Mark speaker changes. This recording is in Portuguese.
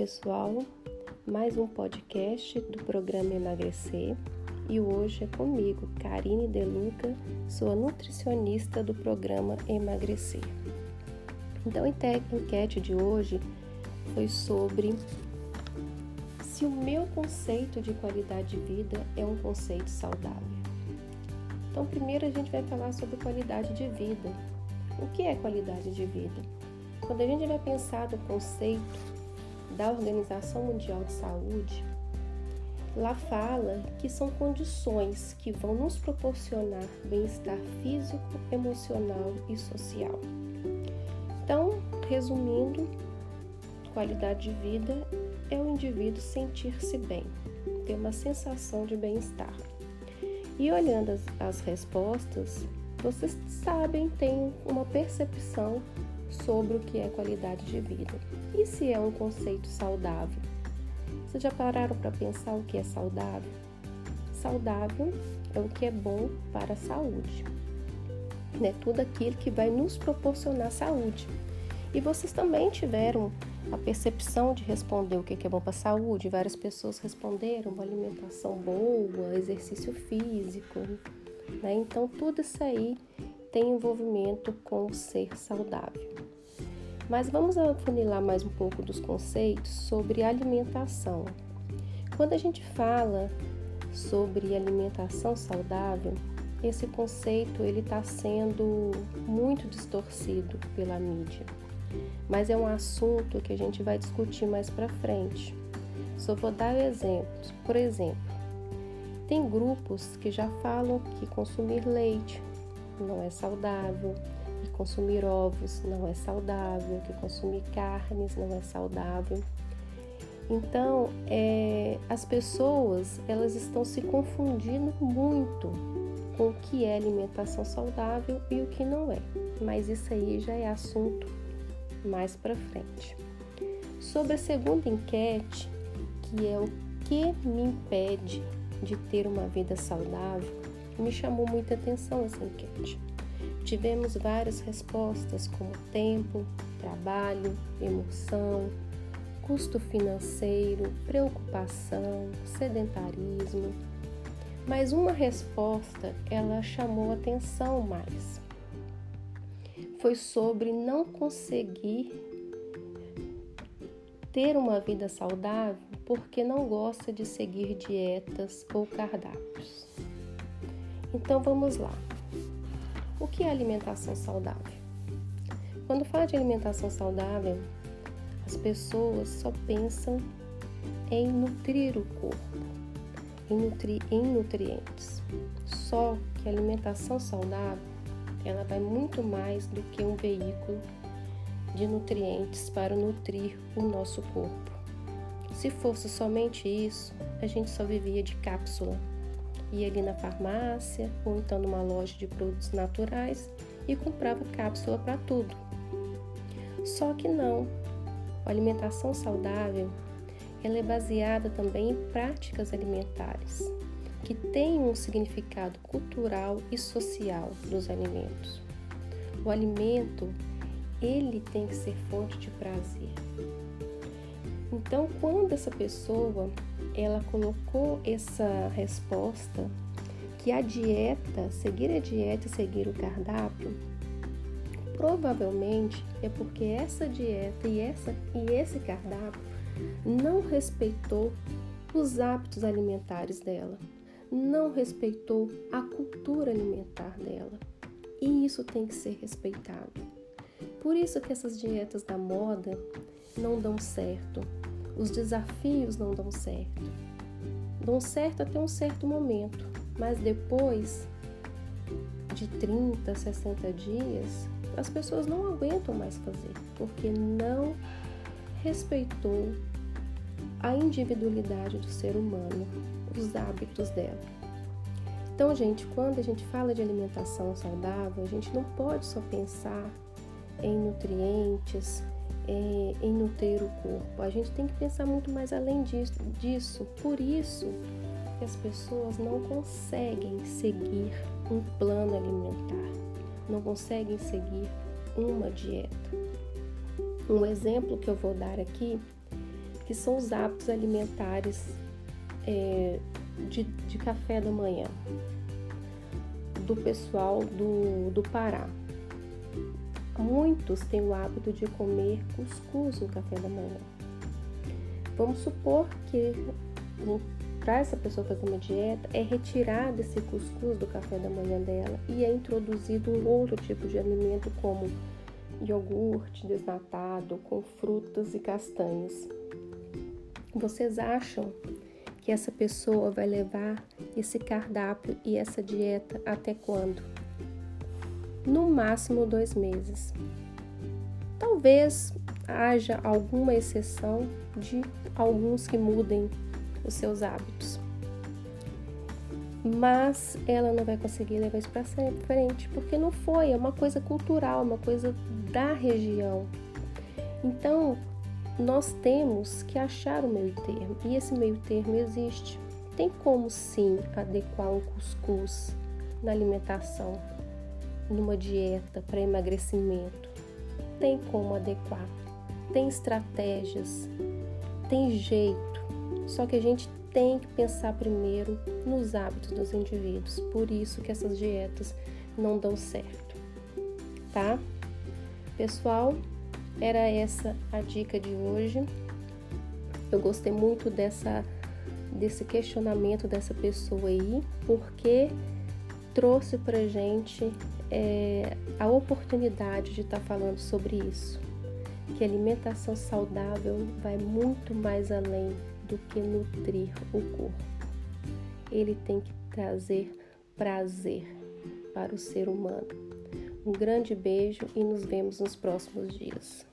Speaker 1: pessoal, mais um podcast do programa Emagrecer e hoje é comigo, Karine Deluca, sou a nutricionista do programa Emagrecer. Então, a enquete de hoje foi sobre se o meu conceito de qualidade de vida é um conceito saudável. Então, primeiro a gente vai falar sobre qualidade de vida. O que é qualidade de vida? Quando a gente vai pensar no conceito da Organização Mundial de Saúde, lá fala que são condições que vão nos proporcionar bem-estar físico, emocional e social. Então, resumindo, qualidade de vida é o indivíduo sentir-se bem, ter uma sensação de bem-estar. E olhando as, as respostas, vocês sabem, têm uma percepção sobre o que é qualidade de vida. E se é um conceito saudável? Vocês já pararam para pensar o que é saudável? Saudável é o que é bom para a saúde. Né? Tudo aquilo que vai nos proporcionar saúde. E vocês também tiveram a percepção de responder o que é bom para a saúde. Várias pessoas responderam uma alimentação boa, exercício físico. Né? Então, tudo isso aí tem envolvimento com o ser saudável. Mas vamos afunilar mais um pouco dos conceitos sobre alimentação. Quando a gente fala sobre alimentação saudável, esse conceito ele está sendo muito distorcido pela mídia, mas é um assunto que a gente vai discutir mais para frente. Só vou dar exemplos. Por exemplo, tem grupos que já falam que consumir leite não é saudável, que consumir ovos não é saudável, que consumir carnes não é saudável. Então, é, as pessoas elas estão se confundindo muito com o que é alimentação saudável e o que não é. Mas isso aí já é assunto mais para frente. Sobre a segunda enquete, que é o que me impede de ter uma vida saudável, me chamou muita atenção essa enquete. Tivemos várias respostas como tempo, trabalho, emoção, custo financeiro, preocupação, sedentarismo. Mas uma resposta ela chamou atenção mais. Foi sobre não conseguir ter uma vida saudável porque não gosta de seguir dietas ou cardápios. Então vamos lá. O que é alimentação saudável? Quando fala de alimentação saudável, as pessoas só pensam em nutrir o corpo, em, em nutrientes. Só que a alimentação saudável, ela vai muito mais do que um veículo de nutrientes para nutrir o nosso corpo. Se fosse somente isso, a gente só vivia de cápsula ia ali na farmácia ou então numa loja de produtos naturais e comprava cápsula para tudo. Só que não. A alimentação saudável ela é baseada também em práticas alimentares que têm um significado cultural e social dos alimentos. O alimento ele tem que ser fonte de prazer. Então, quando essa pessoa ela colocou essa resposta que a dieta, seguir a dieta e seguir o cardápio, provavelmente é porque essa dieta e, essa, e esse cardápio não respeitou os hábitos alimentares dela, não respeitou a cultura alimentar dela. E isso tem que ser respeitado. Por isso que essas dietas da moda não dão certo, os desafios não dão certo. Dão certo até um certo momento, mas depois de 30, 60 dias, as pessoas não aguentam mais fazer, porque não respeitou a individualidade do ser humano, os hábitos dela. Então, gente, quando a gente fala de alimentação saudável, a gente não pode só pensar em nutrientes, é, em nutrir o corpo. A gente tem que pensar muito mais além disso. Por isso que as pessoas não conseguem seguir um plano alimentar, não conseguem seguir uma dieta. Um exemplo que eu vou dar aqui que são os hábitos alimentares é, de, de café da manhã do pessoal do, do Pará. Muitos têm o hábito de comer cuscuz no café da manhã. Vamos supor que para essa pessoa fazer uma dieta é retirado esse cuscuz do café da manhã dela e é introduzido um outro tipo de alimento como iogurte desnatado com frutas e castanhas. Vocês acham que essa pessoa vai levar esse cardápio e essa dieta até quando? No máximo dois meses. Talvez haja alguma exceção de alguns que mudem os seus hábitos. Mas ela não vai conseguir levar isso para frente, porque não foi, é uma coisa cultural, uma coisa da região. Então, nós temos que achar o meio termo, e esse meio termo existe. Tem como sim adequar um cuscuz na alimentação, numa dieta para emagrecimento. Tem como adequar. Tem estratégias, tem jeito. Só que a gente tem que pensar primeiro nos hábitos dos indivíduos. Por isso que essas dietas não dão certo, tá? Pessoal, era essa a dica de hoje. Eu gostei muito dessa desse questionamento dessa pessoa aí, porque trouxe pra gente é, a oportunidade de estar tá falando sobre isso. Que alimentação saudável vai muito mais além do que nutrir o corpo. Ele tem que trazer prazer para o ser humano. Um grande beijo e nos vemos nos próximos dias.